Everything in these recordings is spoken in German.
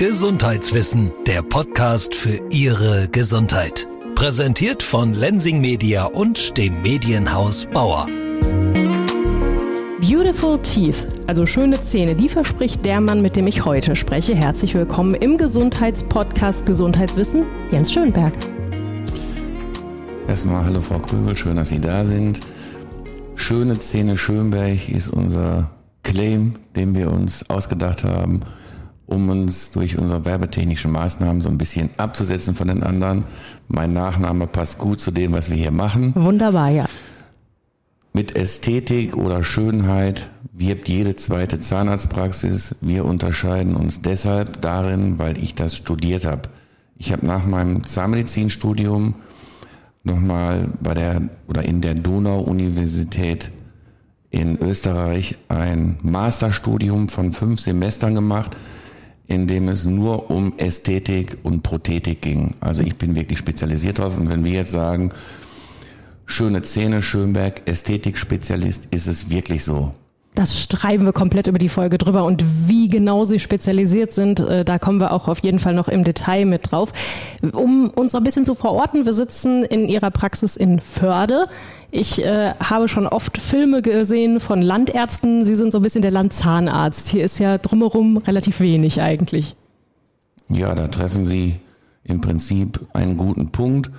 Gesundheitswissen, der Podcast für Ihre Gesundheit. Präsentiert von Lensing Media und dem Medienhaus Bauer. Beautiful Teeth, also schöne Zähne, die verspricht der Mann, mit dem ich heute spreche. Herzlich willkommen im Gesundheitspodcast Gesundheitswissen, Jens Schönberg. Erstmal hallo Frau Krügel, schön, dass Sie da sind. Schöne Zähne Schönberg ist unser Claim, den wir uns ausgedacht haben, um uns durch unsere werbetechnischen Maßnahmen so ein bisschen abzusetzen von den anderen. Mein Nachname passt gut zu dem, was wir hier machen. Wunderbar, ja. Mit Ästhetik oder Schönheit wirbt jede zweite Zahnarztpraxis. Wir unterscheiden uns deshalb darin, weil ich das studiert habe. Ich habe nach meinem Zahnmedizinstudium nochmal bei der oder in der Donau-Universität in Österreich ein Masterstudium von fünf Semestern gemacht, in dem es nur um Ästhetik und Prothetik ging. Also ich bin wirklich spezialisiert drauf. Und wenn wir jetzt sagen, schöne Zähne, Schönberg, Ästhetik-Spezialist, ist es wirklich so. Das schreiben wir komplett über die Folge drüber und wie genau sie spezialisiert sind, äh, da kommen wir auch auf jeden Fall noch im Detail mit drauf. Um uns ein bisschen zu verorten, wir sitzen in ihrer Praxis in Förde. Ich äh, habe schon oft Filme gesehen von Landärzten. Sie sind so ein bisschen der Landzahnarzt. Hier ist ja drumherum relativ wenig eigentlich. Ja, da treffen Sie im Prinzip einen guten Punkt.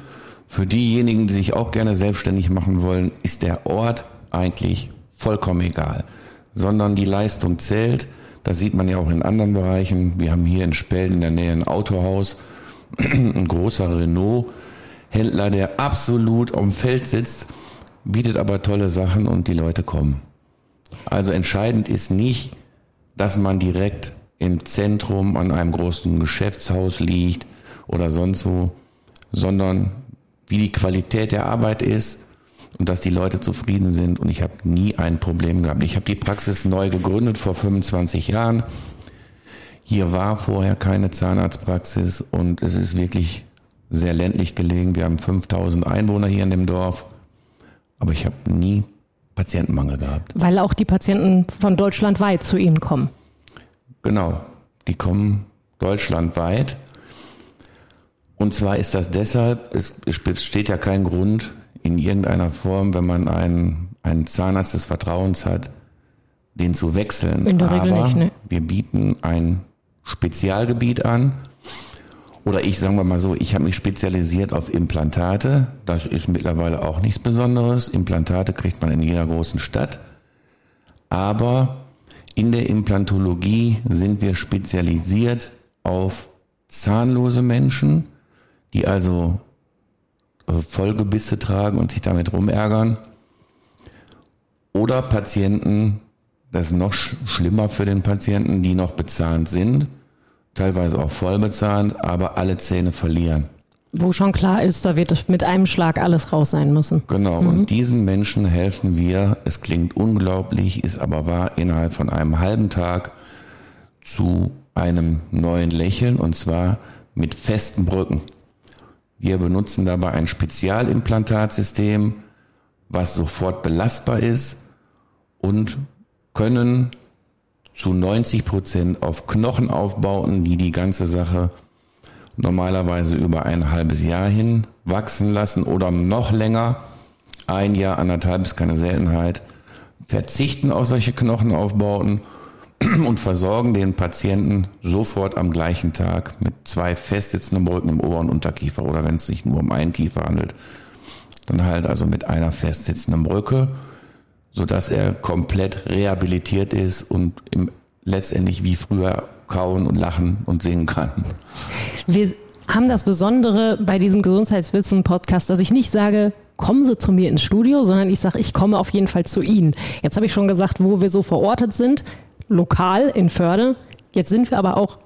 Für diejenigen, die sich auch gerne selbstständig machen wollen, ist der Ort eigentlich vollkommen egal, sondern die Leistung zählt. Das sieht man ja auch in anderen Bereichen. Wir haben hier in Spellen in der Nähe ein Autohaus, ein großer Renault-Händler, der absolut auf dem Feld sitzt bietet aber tolle Sachen und die Leute kommen. Also entscheidend ist nicht, dass man direkt im Zentrum an einem großen Geschäftshaus liegt oder sonst wo, sondern wie die Qualität der Arbeit ist und dass die Leute zufrieden sind. Und ich habe nie ein Problem gehabt. Ich habe die Praxis neu gegründet vor 25 Jahren. Hier war vorher keine Zahnarztpraxis und es ist wirklich sehr ländlich gelegen. Wir haben 5000 Einwohner hier in dem Dorf. Aber ich habe nie Patientenmangel gehabt. Weil auch die Patienten von deutschlandweit zu Ihnen kommen. Genau, die kommen deutschlandweit. Und zwar ist das deshalb, es besteht ja kein Grund in irgendeiner Form, wenn man einen, einen Zahnarzt des Vertrauens hat, den zu wechseln. In der Regel Aber nicht, ne? wir bieten ein Spezialgebiet an, oder ich sagen wir mal so, ich habe mich spezialisiert auf Implantate. Das ist mittlerweile auch nichts Besonderes. Implantate kriegt man in jeder großen Stadt. Aber in der Implantologie sind wir spezialisiert auf zahnlose Menschen, die also Vollgebisse tragen und sich damit rumärgern. Oder Patienten, das ist noch schlimmer für den Patienten, die noch bezahlt sind teilweise auch voll bezahlt, aber alle Zähne verlieren. Wo schon klar ist, da wird mit einem Schlag alles raus sein müssen. Genau, mhm. und diesen Menschen helfen wir, es klingt unglaublich, ist aber wahr, innerhalb von einem halben Tag zu einem neuen Lächeln und zwar mit festen Brücken. Wir benutzen dabei ein Spezialimplantatsystem, was sofort belastbar ist und können zu 90 Prozent auf Knochenaufbauten, die die ganze Sache normalerweise über ein halbes Jahr hin wachsen lassen oder noch länger, ein Jahr, anderthalb ist keine Seltenheit, verzichten auf solche Knochenaufbauten und versorgen den Patienten sofort am gleichen Tag mit zwei festsitzenden Brücken im Ober- und Unterkiefer oder wenn es sich nur um einen Kiefer handelt, dann halt also mit einer festsitzenden Brücke so dass er komplett rehabilitiert ist und im, letztendlich wie früher kauen und lachen und singen kann. Wir haben das Besondere bei diesem Gesundheitswissen-Podcast, dass ich nicht sage, kommen Sie zu mir ins Studio, sondern ich sage, ich komme auf jeden Fall zu Ihnen. Jetzt habe ich schon gesagt, wo wir so verortet sind, lokal in Förde. Jetzt sind wir aber auch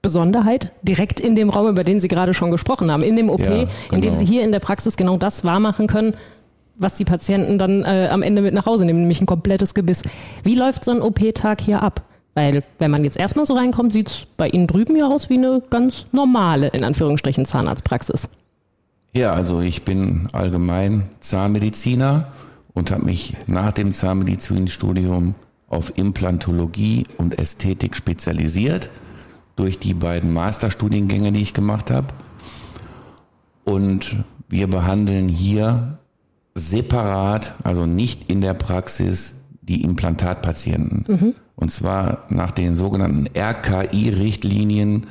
Besonderheit direkt in dem Raum, über den Sie gerade schon gesprochen haben, in dem OP, ja, genau. in dem genau. Sie hier in der Praxis genau das wahrmachen können, was die Patienten dann äh, am Ende mit nach Hause nehmen, nämlich ein komplettes Gebiss. Wie läuft so ein OP-Tag hier ab? Weil, wenn man jetzt erstmal so reinkommt, sieht es bei Ihnen drüben ja aus wie eine ganz normale, in Anführungsstrichen, Zahnarztpraxis. Ja, also ich bin allgemein Zahnmediziner und habe mich nach dem Zahnmedizinstudium auf Implantologie und Ästhetik spezialisiert. durch die beiden Masterstudiengänge, die ich gemacht habe. Und wir behandeln hier separat, also nicht in der Praxis, die Implantatpatienten. Mhm. Und zwar nach den sogenannten RKI-Richtlinien,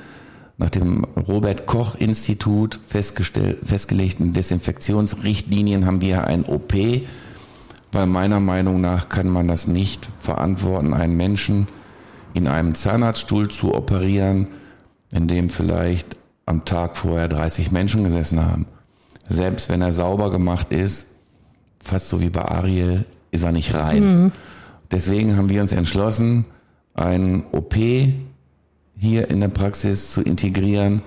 nach dem Robert Koch Institut festgelegten Desinfektionsrichtlinien haben wir ein OP, weil meiner Meinung nach kann man das nicht verantworten, einen Menschen in einem Zahnarztstuhl zu operieren, in dem vielleicht am Tag vorher 30 Menschen gesessen haben. Selbst wenn er sauber gemacht ist, fast so wie bei Ariel, ist er nicht rein. Mhm. Deswegen haben wir uns entschlossen, ein OP hier in der Praxis zu integrieren,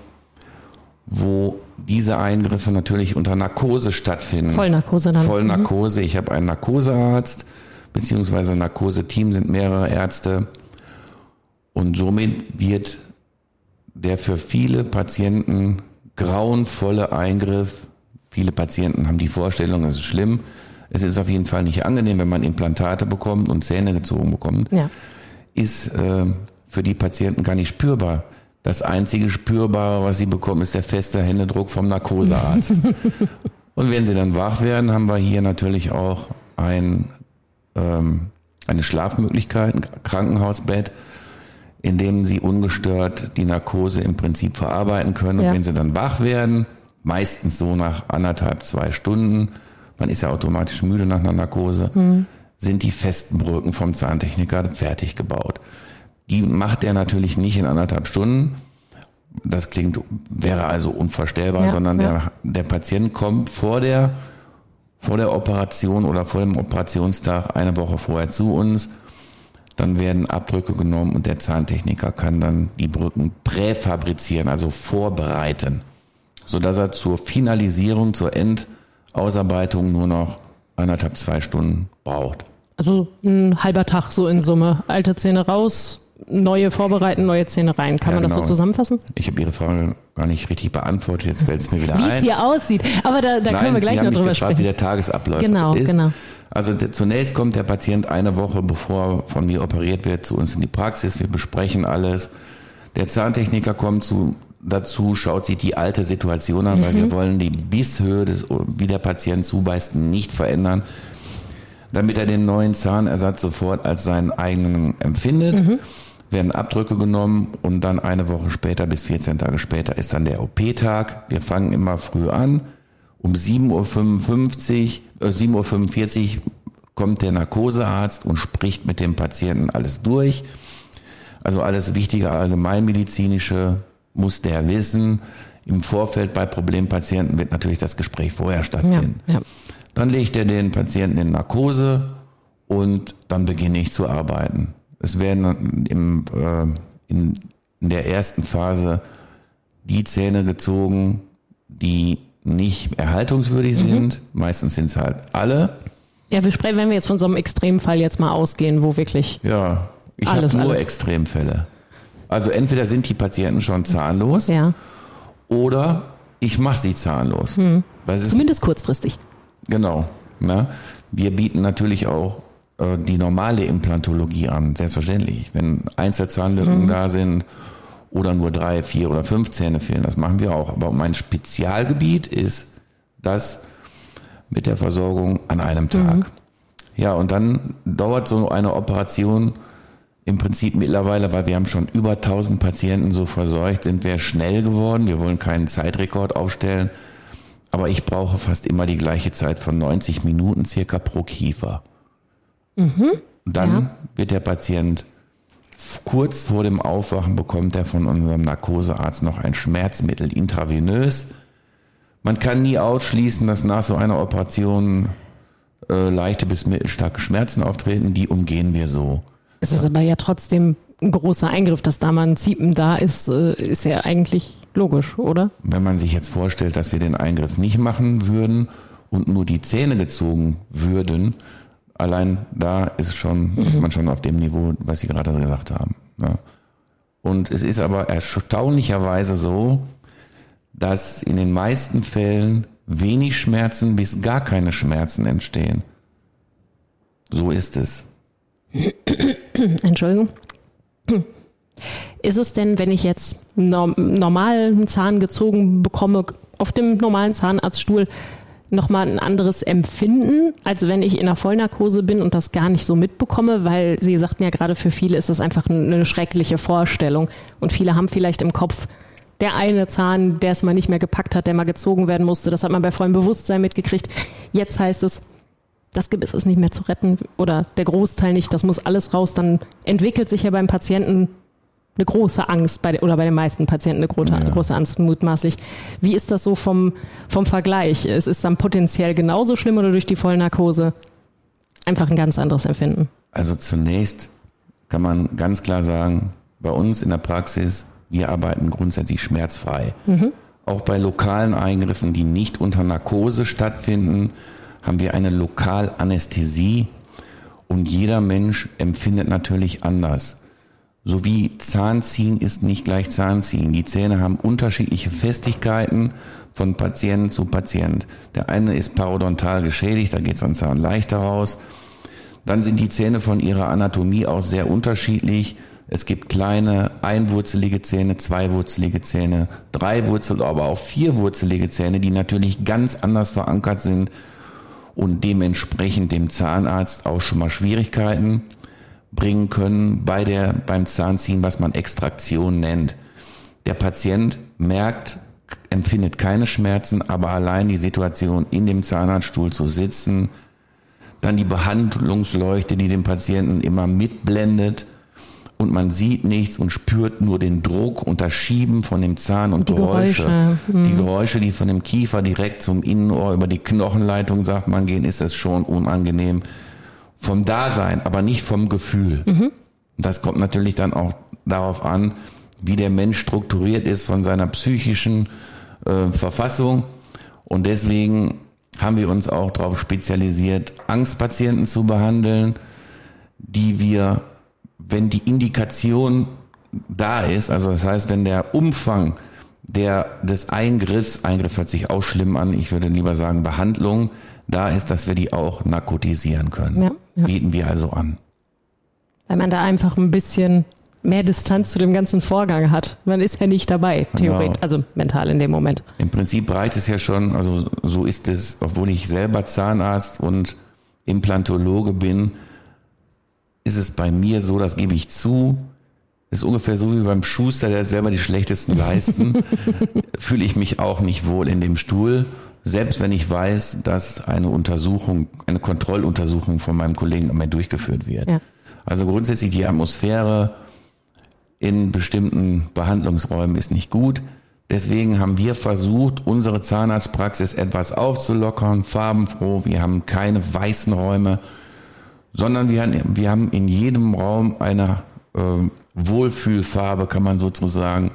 wo diese Eingriffe natürlich unter Narkose stattfinden. Vollnarkose dann. Vollnarkose. Ich habe einen Narkosearzt, beziehungsweise Narkoseteam sind mehrere Ärzte. Und somit wird der für viele Patienten grauenvolle Eingriff, viele Patienten haben die Vorstellung, es ist schlimm, es ist auf jeden Fall nicht angenehm, wenn man Implantate bekommt und Zähne gezogen bekommt, ja. ist äh, für die Patienten gar nicht spürbar. Das einzige Spürbare, was sie bekommen, ist der feste Händedruck vom Narkosearzt. und wenn sie dann wach werden, haben wir hier natürlich auch ein, ähm, eine Schlafmöglichkeit, ein Krankenhausbett, in dem sie ungestört die Narkose im Prinzip verarbeiten können. Und wenn sie dann wach werden, meistens so nach anderthalb, zwei Stunden, man ist ja automatisch müde nach einer Narkose, mhm. sind die festen Brücken vom Zahntechniker fertig gebaut. Die macht er natürlich nicht in anderthalb Stunden. Das klingt, wäre also unvorstellbar, ja, sondern ja. Der, der Patient kommt vor der, vor der Operation oder vor dem Operationstag eine Woche vorher zu uns. Dann werden Abdrücke genommen und der Zahntechniker kann dann die Brücken präfabrizieren, also vorbereiten, sodass er zur Finalisierung, zur End, Ausarbeitung nur noch eineinhalb, zwei Stunden braucht. Also ein halber Tag so in Summe. Alte Zähne raus, neue vorbereiten, neue Zähne rein. Kann ja, man das genau. so zusammenfassen? Ich habe Ihre Frage gar nicht richtig beantwortet. Jetzt fällt es mir wieder wie ein. Wie es hier aussieht. Aber da, da Nein, können wir gleich noch drüber gefragt, sprechen. wie der Tagesablauf genau, ist. Genau, Also zunächst kommt der Patient eine Woche bevor von mir operiert wird zu uns in die Praxis. Wir besprechen alles. Der Zahntechniker kommt zu dazu, schaut sich die alte Situation an, mhm. weil wir wollen die Bisshöhe, des, wie der Patient zubeißt, nicht verändern, damit er den neuen Zahnersatz sofort als seinen eigenen empfindet. Mhm. Werden Abdrücke genommen und dann eine Woche später bis 14 Tage später ist dann der OP-Tag. Wir fangen immer früh an. Um 7.55 Uhr, äh, 7.45 Uhr kommt der Narkosearzt und spricht mit dem Patienten alles durch. Also alles wichtige allgemeinmedizinische muss der wissen. Im Vorfeld bei Problempatienten wird natürlich das Gespräch vorher stattfinden. Ja, ja. Dann legt er den Patienten in Narkose und dann beginne ich zu arbeiten. Es werden im, äh, in, in der ersten Phase die Zähne gezogen, die nicht erhaltungswürdig mhm. sind. Meistens sind es halt alle. Ja, wir sprechen, wenn wir jetzt von so einem Extremfall jetzt mal ausgehen, wo wirklich. Ja, ich habe nur alles. Extremfälle. Also entweder sind die Patienten schon zahnlos ja. oder ich mache sie zahnlos. Hm. Zumindest kurzfristig. Genau. Ne? Wir bieten natürlich auch äh, die normale Implantologie an, selbstverständlich. Wenn Einzelzahnlücken hm. da sind oder nur drei, vier oder fünf Zähne fehlen, das machen wir auch. Aber mein Spezialgebiet ist das mit der Versorgung an einem Tag. Hm. Ja, und dann dauert so eine Operation im Prinzip mittlerweile, weil wir haben schon über 1000 Patienten so versorgt, sind wir schnell geworden. Wir wollen keinen Zeitrekord aufstellen. Aber ich brauche fast immer die gleiche Zeit von 90 Minuten circa pro Kiefer. Mhm. Dann ja. wird der Patient kurz vor dem Aufwachen bekommt er von unserem Narkosearzt noch ein Schmerzmittel intravenös. Man kann nie ausschließen, dass nach so einer Operation äh, leichte bis mittelstarke Schmerzen auftreten. Die umgehen wir so. Es ist aber ja trotzdem ein großer Eingriff, dass da mal ein Ziepen da ist, äh, ist ja eigentlich logisch, oder? Wenn man sich jetzt vorstellt, dass wir den Eingriff nicht machen würden und nur die Zähne gezogen würden, allein da ist schon, mhm. ist man schon auf dem Niveau, was Sie gerade gesagt haben. Ja. Und es ist aber erstaunlicherweise so, dass in den meisten Fällen wenig Schmerzen bis gar keine Schmerzen entstehen. So ist es. Entschuldigung. Ist es denn, wenn ich jetzt norm normalen Zahn gezogen bekomme, auf dem normalen Zahnarztstuhl, nochmal ein anderes Empfinden, als wenn ich in der Vollnarkose bin und das gar nicht so mitbekomme, weil Sie sagten ja gerade, für viele ist das einfach eine schreckliche Vorstellung. Und viele haben vielleicht im Kopf, der eine Zahn, der es mal nicht mehr gepackt hat, der mal gezogen werden musste, das hat man bei vollem Bewusstsein mitgekriegt. Jetzt heißt es, das Gebiss ist nicht mehr zu retten oder der Großteil nicht, das muss alles raus. Dann entwickelt sich ja beim Patienten eine große Angst bei, oder bei den meisten Patienten eine große, ja. große Angst mutmaßlich. Wie ist das so vom, vom Vergleich? Ist es dann potenziell genauso schlimm oder durch die Vollnarkose einfach ein ganz anderes Empfinden? Also zunächst kann man ganz klar sagen, bei uns in der Praxis, wir arbeiten grundsätzlich schmerzfrei. Mhm. Auch bei lokalen Eingriffen, die nicht unter Narkose stattfinden, haben wir eine Lokalanästhesie und jeder Mensch empfindet natürlich anders. So wie Zahnziehen ist nicht gleich Zahnziehen. Die Zähne haben unterschiedliche Festigkeiten von Patient zu Patient. Der eine ist parodontal geschädigt, da geht es am Zahn leichter raus. Dann sind die Zähne von ihrer Anatomie aus sehr unterschiedlich. Es gibt kleine, einwurzelige Zähne, zweiwurzelige Zähne, dreiwurzel, aber auch vierwurzelige Zähne, die natürlich ganz anders verankert sind und dementsprechend dem Zahnarzt auch schon mal Schwierigkeiten bringen können bei der, beim Zahnziehen, was man Extraktion nennt. Der Patient merkt, empfindet keine Schmerzen, aber allein die Situation in dem Zahnarztstuhl zu sitzen, dann die Behandlungsleuchte, die den Patienten immer mitblendet und man sieht nichts und spürt nur den Druck und das Schieben von dem Zahn und, und Geräusche. Geräusche. Mhm. Die Geräusche, die von dem Kiefer direkt zum Innenohr über die Knochenleitung, sagt man, gehen, ist es schon unangenehm vom Dasein, aber nicht vom Gefühl. Mhm. Das kommt natürlich dann auch darauf an, wie der Mensch strukturiert ist von seiner psychischen äh, Verfassung. Und deswegen haben wir uns auch darauf spezialisiert, Angstpatienten zu behandeln, die wir, wenn die Indikation da ist, also das heißt, wenn der Umfang der, des Eingriffs, Eingriff hört sich auch schlimm an, ich würde lieber sagen Behandlung, da ist, dass wir die auch narkotisieren können. Ja, ja. Bieten wir also an. Weil man da einfach ein bisschen mehr Distanz zu dem ganzen Vorgang hat. Man ist ja nicht dabei, theoretisch, genau. also mental in dem Moment. Im Prinzip reicht es ja schon, also so ist es, obwohl ich selber Zahnarzt und Implantologe bin, ist es bei mir so, das gebe ich zu, ist ungefähr so wie beim Schuster, der selber die schlechtesten Leisten, fühle ich mich auch nicht wohl in dem Stuhl selbst wenn ich weiß, dass eine Untersuchung, eine Kontrolluntersuchung von meinem Kollegen immer durchgeführt wird. Ja. Also grundsätzlich die Atmosphäre in bestimmten Behandlungsräumen ist nicht gut. Deswegen haben wir versucht, unsere Zahnarztpraxis etwas aufzulockern, farbenfroh. Wir haben keine weißen Räume, sondern wir haben, wir haben in jedem Raum eine äh, Wohlfühlfarbe, kann man sozusagen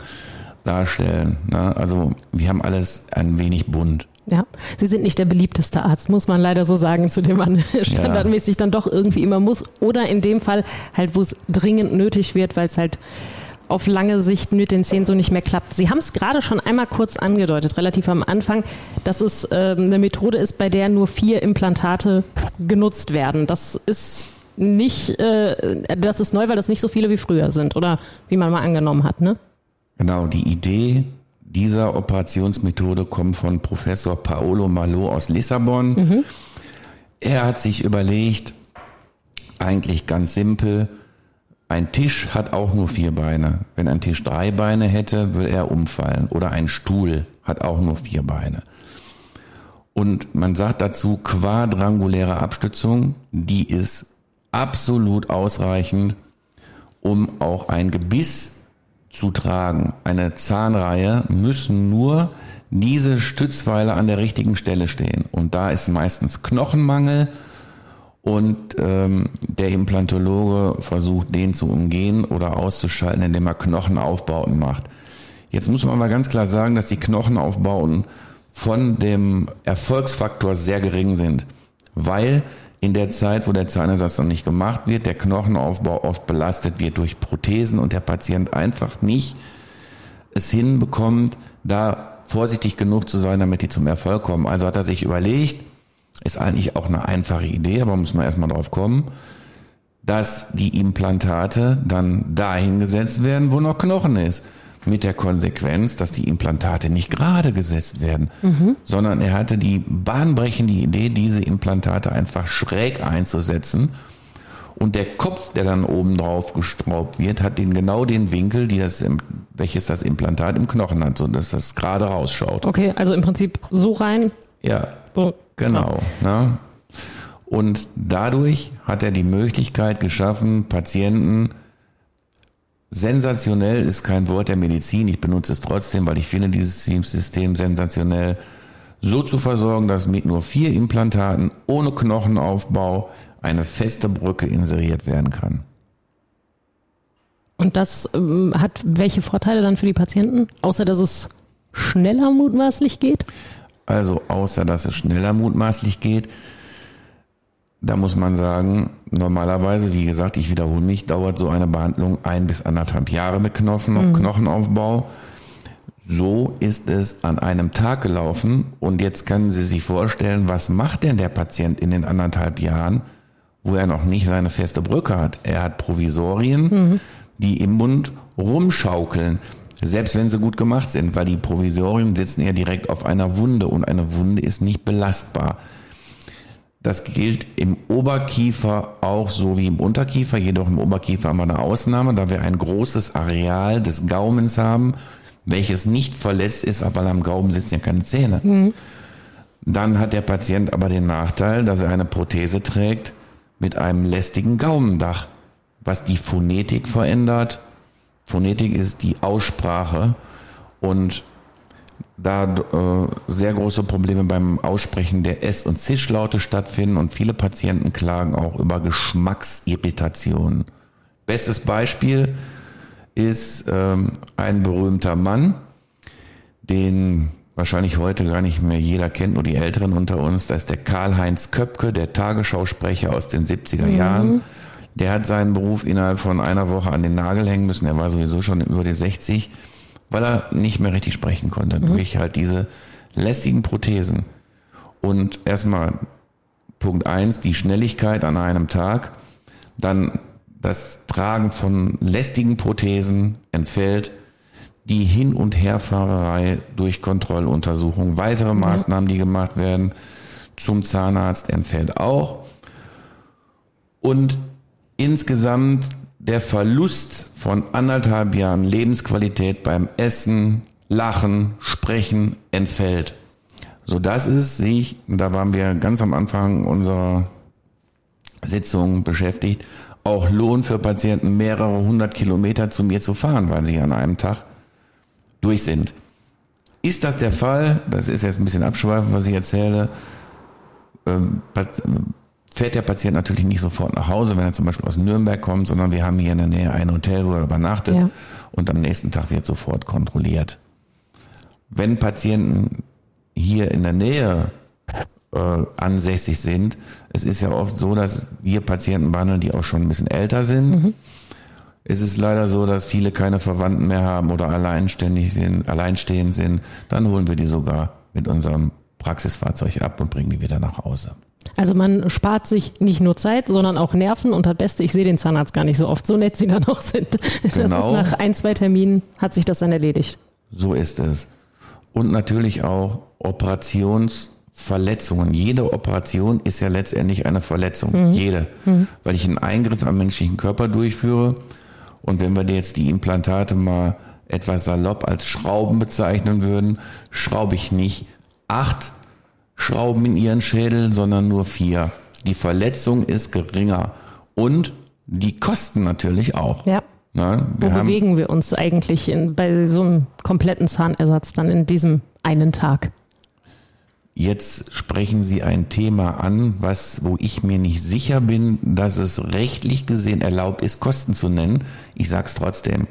darstellen. Ne? Also wir haben alles ein wenig bunt. Ja, Sie sind nicht der beliebteste Arzt, muss man leider so sagen, zu dem man standardmäßig dann doch irgendwie immer muss. Oder in dem Fall halt, wo es dringend nötig wird, weil es halt auf lange Sicht mit den Zähnen so nicht mehr klappt. Sie haben es gerade schon einmal kurz angedeutet, relativ am Anfang, dass es äh, eine Methode ist, bei der nur vier Implantate genutzt werden. Das ist nicht, äh, das ist neu, weil das nicht so viele wie früher sind oder wie man mal angenommen hat, ne? Genau, die Idee dieser Operationsmethode kommt von Professor Paolo Malo aus Lissabon. Mhm. Er hat sich überlegt, eigentlich ganz simpel, ein Tisch hat auch nur vier Beine. Wenn ein Tisch drei Beine hätte, würde er umfallen. Oder ein Stuhl hat auch nur vier Beine. Und man sagt dazu quadranguläre Abstützung, die ist absolut ausreichend, um auch ein Gebiss zu tragen. Eine Zahnreihe müssen nur diese Stützpfeiler an der richtigen Stelle stehen. Und da ist meistens Knochenmangel und ähm, der Implantologe versucht, den zu umgehen oder auszuschalten, indem er Knochenaufbauten macht. Jetzt muss man mal ganz klar sagen, dass die Knochenaufbauten von dem Erfolgsfaktor sehr gering sind, weil in der Zeit, wo der Zahnersatz noch nicht gemacht wird, der Knochenaufbau oft belastet wird durch Prothesen und der Patient einfach nicht es hinbekommt, da vorsichtig genug zu sein, damit die zum Erfolg kommen. Also hat er sich überlegt, ist eigentlich auch eine einfache Idee, aber muss man erstmal drauf kommen. dass die Implantate dann dahin gesetzt werden, wo noch Knochen ist. Mit der Konsequenz, dass die Implantate nicht gerade gesetzt werden, mhm. sondern er hatte die bahnbrechende Idee, diese Implantate einfach schräg einzusetzen. Und der Kopf, der dann oben drauf gestraubt wird, hat den genau den Winkel, die das, welches das Implantat im Knochen hat, so dass das gerade rausschaut. Okay, also im Prinzip so rein. Ja, so. genau. Ne? Und dadurch hat er die Möglichkeit geschaffen, Patienten sensationell ist kein Wort der Medizin, ich benutze es trotzdem, weil ich finde dieses System sensationell, so zu versorgen, dass mit nur vier Implantaten ohne Knochenaufbau eine feste Brücke inseriert werden kann. Und das ähm, hat welche Vorteile dann für die Patienten, außer dass es schneller mutmaßlich geht? Also außer dass es schneller mutmaßlich geht, da muss man sagen, normalerweise, wie gesagt, ich wiederhole mich, dauert so eine Behandlung ein bis anderthalb Jahre mit Knochen, mhm. Knochenaufbau. So ist es an einem Tag gelaufen. Und jetzt können Sie sich vorstellen, was macht denn der Patient in den anderthalb Jahren, wo er noch nicht seine feste Brücke hat? Er hat Provisorien, mhm. die im Mund rumschaukeln. Selbst wenn sie gut gemacht sind, weil die Provisorien sitzen ja direkt auf einer Wunde und eine Wunde ist nicht belastbar. Das gilt im Oberkiefer auch so wie im Unterkiefer, jedoch im Oberkiefer haben wir eine Ausnahme, da wir ein großes Areal des Gaumens haben, welches nicht verletzt ist, aber am Gaumen sitzen ja keine Zähne. Mhm. Dann hat der Patient aber den Nachteil, dass er eine Prothese trägt mit einem lästigen Gaumendach, was die Phonetik verändert. Phonetik ist die Aussprache und da äh, sehr große Probleme beim Aussprechen der S- und Zischlaute stattfinden und viele Patienten klagen auch über Geschmacksirritationen. Bestes Beispiel ist ähm, ein berühmter Mann, den wahrscheinlich heute gar nicht mehr jeder kennt, nur die Älteren unter uns. Das ist der Karl-Heinz Köpke, der Tagesschausprecher aus den 70er mhm. Jahren. Der hat seinen Beruf innerhalb von einer Woche an den Nagel hängen müssen. Er war sowieso schon über die 60 weil er nicht mehr richtig sprechen konnte mhm. durch halt diese lästigen Prothesen. Und erstmal Punkt eins, die Schnelligkeit an einem Tag, dann das Tragen von lästigen Prothesen entfällt, die Hin- und Herfahrerei durch Kontrolluntersuchung, weitere Maßnahmen, die gemacht werden, zum Zahnarzt entfällt auch. Und insgesamt der Verlust von anderthalb Jahren Lebensqualität beim Essen, Lachen, Sprechen entfällt. So das ist, sehe ich, da waren wir ganz am Anfang unserer Sitzung beschäftigt, auch Lohn für Patienten mehrere hundert Kilometer zu mir zu fahren, weil sie an einem Tag durch sind. Ist das der Fall? Das ist jetzt ein bisschen abschweifend, was ich erzähle. Fährt der Patient natürlich nicht sofort nach Hause, wenn er zum Beispiel aus Nürnberg kommt, sondern wir haben hier in der Nähe ein Hotel, wo er übernachtet ja. und am nächsten Tag wird sofort kontrolliert. Wenn Patienten hier in der Nähe äh, ansässig sind, es ist ja oft so, dass wir Patienten behandeln, die auch schon ein bisschen älter sind. Mhm. Es ist leider so, dass viele keine Verwandten mehr haben oder alleinständig sind, alleinstehend sind. Dann holen wir die sogar mit unserem Praxisfahrzeug ab und bringen die wieder nach Hause. Also man spart sich nicht nur Zeit, sondern auch Nerven und das Beste, ich sehe den Zahnarzt gar nicht so oft, so nett sie dann auch sind. Genau. Das ist nach ein, zwei Terminen hat sich das dann erledigt. So ist es. Und natürlich auch Operationsverletzungen. Jede Operation ist ja letztendlich eine Verletzung. Mhm. Jede. Mhm. Weil ich einen Eingriff am menschlichen Körper durchführe. Und wenn wir jetzt die Implantate mal etwas salopp als Schrauben bezeichnen würden, schraube ich nicht acht Schrauben in ihren Schädel, sondern nur vier. Die Verletzung ist geringer und die kosten natürlich auch. Ja. Na, Wo bewegen wir uns eigentlich in, bei so einem kompletten Zahnersatz dann in diesem einen Tag? Jetzt sprechen Sie ein Thema an, was, wo ich mir nicht sicher bin, dass es rechtlich gesehen erlaubt ist, Kosten zu nennen. Ich sage es trotzdem.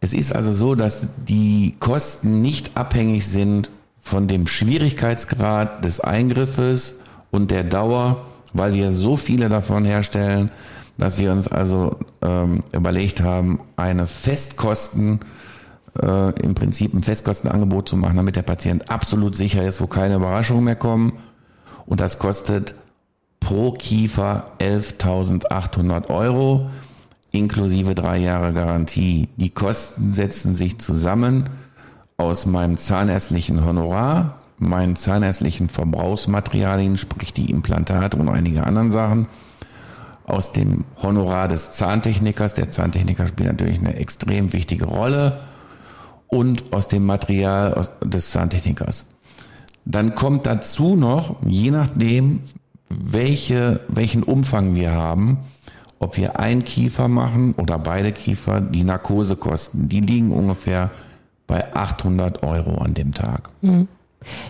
Es ist also so, dass die Kosten nicht abhängig sind von dem Schwierigkeitsgrad des Eingriffes und der Dauer, weil wir so viele davon herstellen, dass wir uns also ähm, überlegt haben, eine Festkosten, äh, im Prinzip ein Festkostenangebot zu machen, damit der Patient absolut sicher ist, wo keine Überraschungen mehr kommen. Und das kostet pro Kiefer 11.800 Euro inklusive drei Jahre Garantie. Die Kosten setzen sich zusammen aus meinem zahnärztlichen Honorar, meinen zahnärztlichen Verbrauchsmaterialien, sprich die Implantate und einige anderen Sachen, aus dem Honorar des Zahntechnikers, der Zahntechniker spielt natürlich eine extrem wichtige Rolle, und aus dem Material des Zahntechnikers. Dann kommt dazu noch, je nachdem, welche, welchen Umfang wir haben, ob wir ein Kiefer machen oder beide Kiefer, die Narkosekosten, die liegen ungefähr bei 800 Euro an dem Tag. Mhm.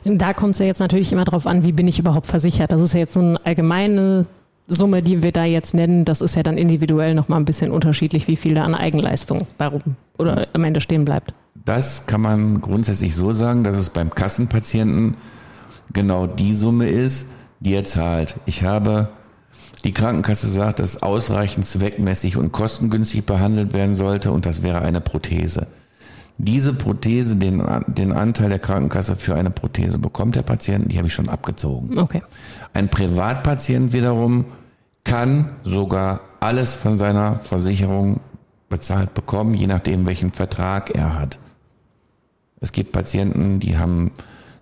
Da kommt es ja jetzt natürlich immer darauf an, wie bin ich überhaupt versichert. Das ist ja jetzt so eine allgemeine Summe, die wir da jetzt nennen. Das ist ja dann individuell nochmal ein bisschen unterschiedlich, wie viel da an Eigenleistung warum oder am Ende stehen bleibt. Das kann man grundsätzlich so sagen, dass es beim Kassenpatienten genau die Summe ist, die er zahlt. Ich habe die Krankenkasse sagt, dass ausreichend zweckmäßig und kostengünstig behandelt werden sollte und das wäre eine Prothese. Diese Prothese, den, den Anteil der Krankenkasse für eine Prothese bekommt der Patient, die habe ich schon abgezogen. Okay. Ein Privatpatient wiederum kann sogar alles von seiner Versicherung bezahlt bekommen, je nachdem, welchen Vertrag er hat. Es gibt Patienten, die haben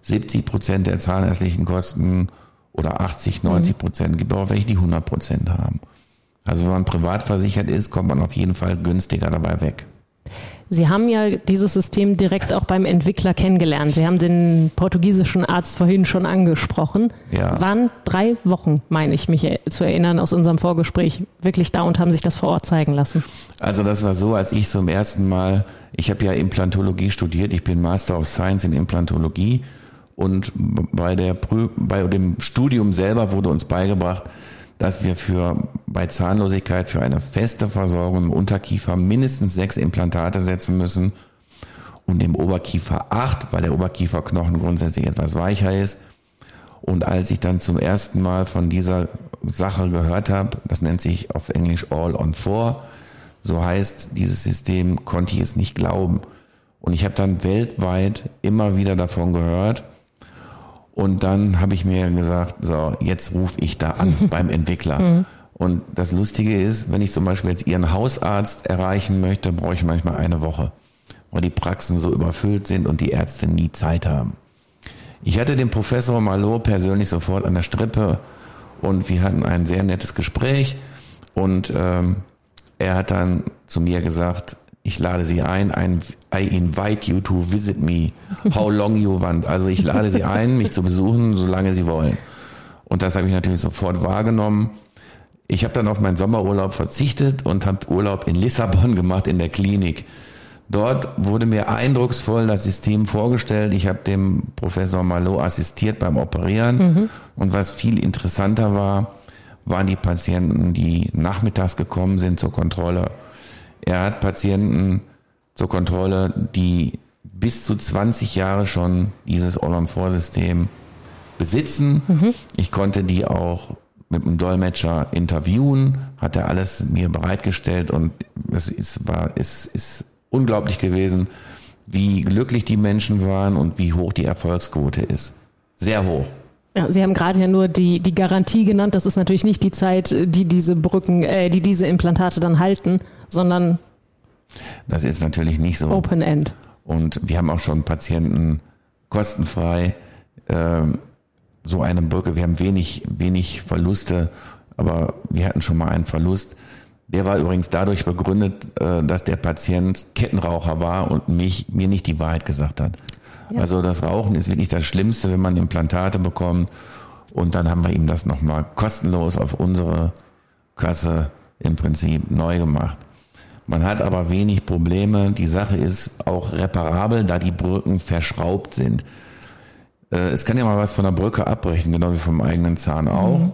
70 Prozent der zahnärztlichen Kosten oder 80, 90 Prozent. Es gibt auch welche, die 100 Prozent haben. Also wenn man privat versichert ist, kommt man auf jeden Fall günstiger dabei weg. Sie haben ja dieses System direkt auch beim Entwickler kennengelernt. Sie haben den portugiesischen Arzt vorhin schon angesprochen. Ja. Waren drei Wochen, meine ich mich zu erinnern, aus unserem Vorgespräch wirklich da und haben sich das vor Ort zeigen lassen. Also das war so, als ich zum ersten Mal, ich habe ja Implantologie studiert, ich bin Master of Science in Implantologie und bei der bei dem Studium selber wurde uns beigebracht, dass wir für bei Zahnlosigkeit für eine feste Versorgung im Unterkiefer mindestens sechs Implantate setzen müssen und im Oberkiefer acht, weil der Oberkieferknochen grundsätzlich etwas weicher ist. Und als ich dann zum ersten Mal von dieser Sache gehört habe, das nennt sich auf Englisch All on Four, so heißt dieses System, konnte ich es nicht glauben. Und ich habe dann weltweit immer wieder davon gehört und dann habe ich mir gesagt, so, jetzt rufe ich da an beim Entwickler. Mhm. Und das Lustige ist, wenn ich zum Beispiel jetzt Ihren Hausarzt erreichen möchte, brauche ich manchmal eine Woche, weil die Praxen so überfüllt sind und die Ärzte nie Zeit haben. Ich hatte den Professor Malot persönlich sofort an der Strippe und wir hatten ein sehr nettes Gespräch und ähm, er hat dann zu mir gesagt, ich lade Sie ein, I invite you to visit me, how long you want. Also ich lade Sie ein, mich zu besuchen, solange Sie wollen. Und das habe ich natürlich sofort wahrgenommen. Ich habe dann auf meinen Sommerurlaub verzichtet und habe Urlaub in Lissabon gemacht, in der Klinik. Dort wurde mir eindrucksvoll das System vorgestellt. Ich habe dem Professor Malo assistiert beim Operieren. Mhm. Und was viel interessanter war, waren die Patienten, die nachmittags gekommen sind zur Kontrolle er hat Patienten zur Kontrolle, die bis zu 20 Jahre schon dieses All-on-4-System besitzen. Mhm. Ich konnte die auch mit einem Dolmetscher interviewen, hat er alles mir bereitgestellt und es ist, war, es ist unglaublich gewesen, wie glücklich die Menschen waren und wie hoch die Erfolgsquote ist. Sehr hoch. Ja, Sie haben gerade ja nur die, die Garantie genannt. Das ist natürlich nicht die Zeit, die diese Brücken, äh, die diese Implantate dann halten, sondern das ist natürlich nicht so. Open End. Und wir haben auch schon Patienten kostenfrei äh, so eine Brücke. Wir haben wenig, wenig Verluste, aber wir hatten schon mal einen Verlust. Der war übrigens dadurch begründet, äh, dass der Patient Kettenraucher war und mich, mir nicht die Wahrheit gesagt hat. Ja. Also das Rauchen ist wirklich das Schlimmste, wenn man Implantate bekommt. Und dann haben wir ihm das nochmal kostenlos auf unsere Kasse im Prinzip neu gemacht. Man hat aber wenig Probleme. Die Sache ist auch reparabel, da die Brücken verschraubt sind. Äh, es kann ja mal was von der Brücke abbrechen, genau wie vom eigenen Zahn auch. Mhm.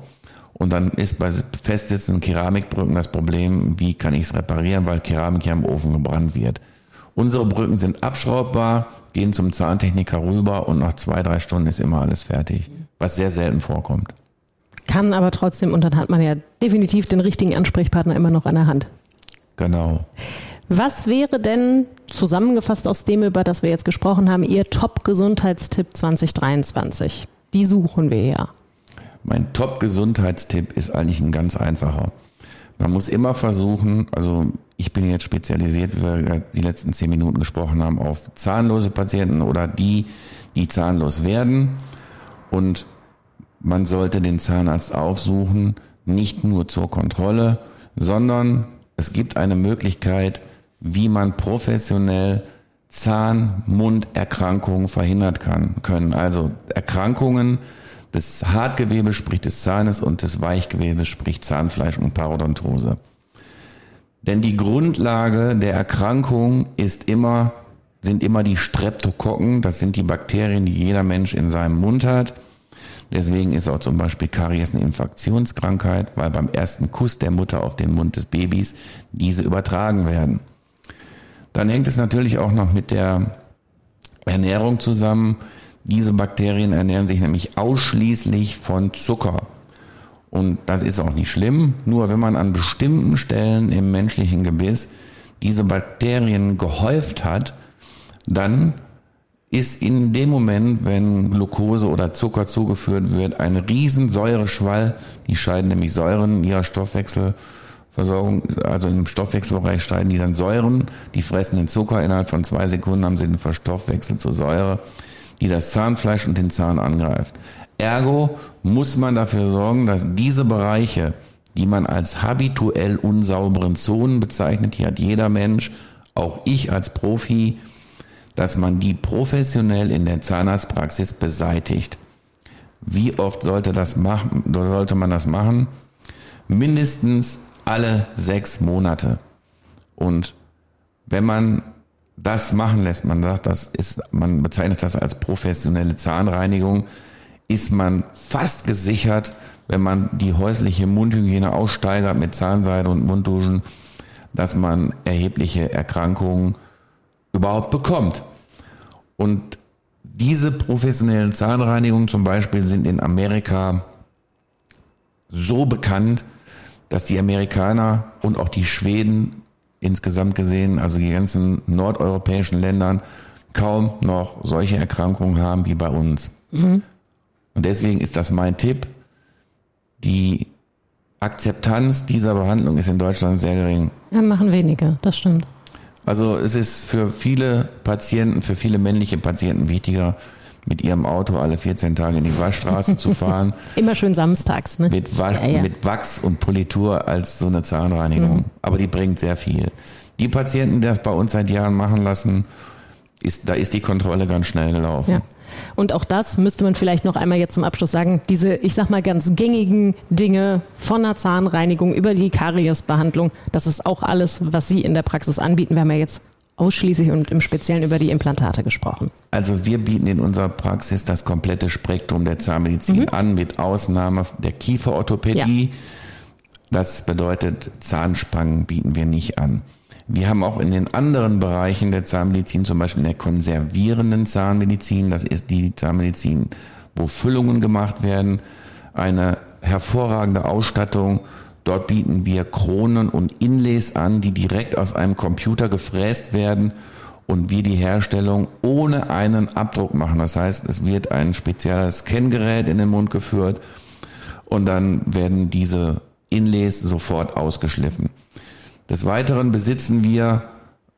Und dann ist bei festsitzenden Keramikbrücken das Problem, wie kann ich es reparieren, weil Keramik ja im Ofen gebrannt wird. Unsere Brücken sind abschraubbar, gehen zum Zahntechniker rüber und nach zwei, drei Stunden ist immer alles fertig, was sehr selten vorkommt. Kann aber trotzdem, und dann hat man ja definitiv den richtigen Ansprechpartner immer noch an der Hand. Genau. Was wäre denn zusammengefasst aus dem, über das wir jetzt gesprochen haben, Ihr Top-Gesundheitstipp 2023? Die suchen wir ja. Mein Top-Gesundheitstipp ist eigentlich ein ganz einfacher. Man muss immer versuchen, also ich bin jetzt spezialisiert, wie wir die letzten zehn Minuten gesprochen haben, auf zahnlose Patienten oder die, die zahnlos werden. Und man sollte den Zahnarzt aufsuchen, nicht nur zur Kontrolle, sondern es gibt eine Möglichkeit, wie man professionell Zahn-Mund-Erkrankungen verhindert kann, können. Also Erkrankungen des Hartgewebes, sprich des Zahnes und des Weichgewebes, sprich Zahnfleisch und Parodontose. Denn die Grundlage der Erkrankung ist immer, sind immer die Streptokokken. Das sind die Bakterien, die jeder Mensch in seinem Mund hat. Deswegen ist auch zum Beispiel Karies eine Infektionskrankheit, weil beim ersten Kuss der Mutter auf den Mund des Babys diese übertragen werden. Dann hängt es natürlich auch noch mit der Ernährung zusammen. Diese Bakterien ernähren sich nämlich ausschließlich von Zucker. Und das ist auch nicht schlimm, nur wenn man an bestimmten Stellen im menschlichen Gebiss diese Bakterien gehäuft hat, dann ist in dem Moment, wenn Glucose oder Zucker zugeführt wird, ein riesen Säureschwall. Die scheiden nämlich Säuren in ihrer Stoffwechselversorgung, also im Stoffwechselbereich scheiden die dann Säuren, die fressen den Zucker, innerhalb von zwei Sekunden haben sie den Verstoffwechsel zur Säure, die das Zahnfleisch und den Zahn angreift. Ergo muss man dafür sorgen, dass diese Bereiche, die man als habituell unsauberen Zonen bezeichnet, hier hat jeder Mensch, auch ich als Profi, dass man die professionell in der Zahnarztpraxis beseitigt. Wie oft sollte das machen, sollte man das machen? Mindestens alle sechs Monate. Und wenn man das machen lässt, man sagt, das ist, man bezeichnet das als professionelle Zahnreinigung, ist man fast gesichert, wenn man die häusliche Mundhygiene aussteigert mit Zahnseide und Mundduschen, dass man erhebliche Erkrankungen überhaupt bekommt. Und diese professionellen Zahnreinigungen zum Beispiel sind in Amerika so bekannt, dass die Amerikaner und auch die Schweden insgesamt gesehen, also die ganzen nordeuropäischen Ländern, kaum noch solche Erkrankungen haben wie bei uns. Mhm. Und deswegen ist das mein Tipp. Die Akzeptanz dieser Behandlung ist in Deutschland sehr gering. Ja, machen wenige, das stimmt. Also es ist für viele Patienten, für viele männliche Patienten wichtiger, mit ihrem Auto alle 14 Tage in die Waschstraße zu fahren. Immer schön samstags, ne? Mit, Wasch, ja, ja. mit Wachs und Politur als so eine Zahnreinigung. Mhm. Aber die bringt sehr viel. Die Patienten, die das bei uns seit Jahren machen lassen, ist, da ist die Kontrolle ganz schnell gelaufen. Ja. Und auch das müsste man vielleicht noch einmal jetzt zum Abschluss sagen. Diese, ich sag mal, ganz gängigen Dinge von der Zahnreinigung über die Kariesbehandlung, das ist auch alles, was Sie in der Praxis anbieten. Wir haben ja jetzt ausschließlich und im Speziellen über die Implantate gesprochen. Also wir bieten in unserer Praxis das komplette Spektrum der Zahnmedizin mhm. an, mit Ausnahme der Kieferorthopädie. Ja. Das bedeutet, Zahnspangen bieten wir nicht an. Wir haben auch in den anderen Bereichen der Zahnmedizin, zum Beispiel in der konservierenden Zahnmedizin, das ist die Zahnmedizin, wo Füllungen gemacht werden, eine hervorragende Ausstattung. Dort bieten wir Kronen und Inlays an, die direkt aus einem Computer gefräst werden und wir die Herstellung ohne einen Abdruck machen. Das heißt, es wird ein spezielles Kenngerät in den Mund geführt und dann werden diese Inlays sofort ausgeschliffen. Des Weiteren besitzen wir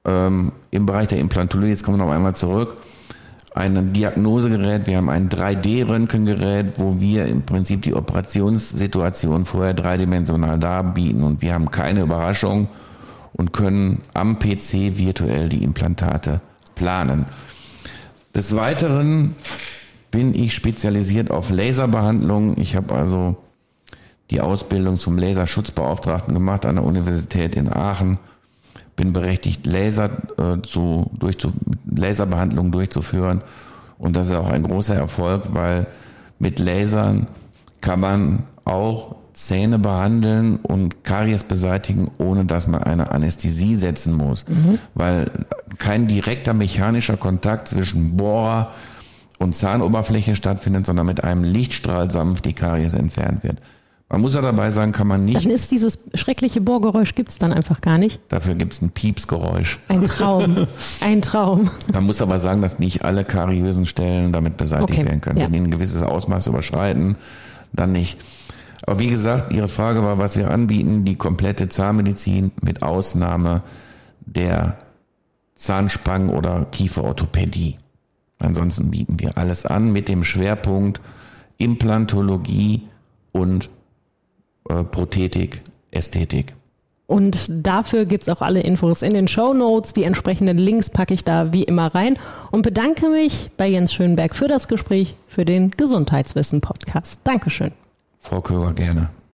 ähm, im Bereich der Implantologie, jetzt kommen wir noch einmal zurück, ein Diagnosegerät, wir haben ein 3D-Röntgengerät, wo wir im Prinzip die Operationssituation vorher dreidimensional darbieten und wir haben keine Überraschung und können am PC virtuell die Implantate planen. Des Weiteren bin ich spezialisiert auf Laserbehandlung. Ich habe also die Ausbildung zum Laserschutzbeauftragten gemacht an der Universität in Aachen. Bin berechtigt, Laser äh, zu, durch zu, Laserbehandlungen durchzuführen. Und das ist auch ein großer Erfolg, weil mit Lasern kann man auch Zähne behandeln und Karies beseitigen, ohne dass man eine Anästhesie setzen muss. Mhm. Weil kein direkter mechanischer Kontakt zwischen Bohrer und Zahnoberfläche stattfindet, sondern mit einem Lichtstrahl sanft die Karies entfernt wird. Man muss ja dabei sagen, kann man nicht. Dann ist dieses schreckliche Bohrgeräusch gibt es dann einfach gar nicht. Dafür gibt es ein Piepsgeräusch. Ein Traum. Ein Traum. Man muss aber sagen, dass nicht alle kariösen Stellen damit beseitigt okay. werden können. Ja. Wenn die ein gewisses Ausmaß überschreiten, dann nicht. Aber wie gesagt, Ihre Frage war, was wir anbieten, die komplette Zahnmedizin mit Ausnahme der Zahnspangen- oder Kieferorthopädie. Ansonsten bieten wir alles an mit dem Schwerpunkt Implantologie und äh, Prothetik, Ästhetik. Und dafür gibt's auch alle Infos in den Show Notes. Die entsprechenden Links packe ich da wie immer rein und bedanke mich bei Jens Schönberg für das Gespräch, für den Gesundheitswissen-Podcast. Dankeschön. Frau Köger, gerne.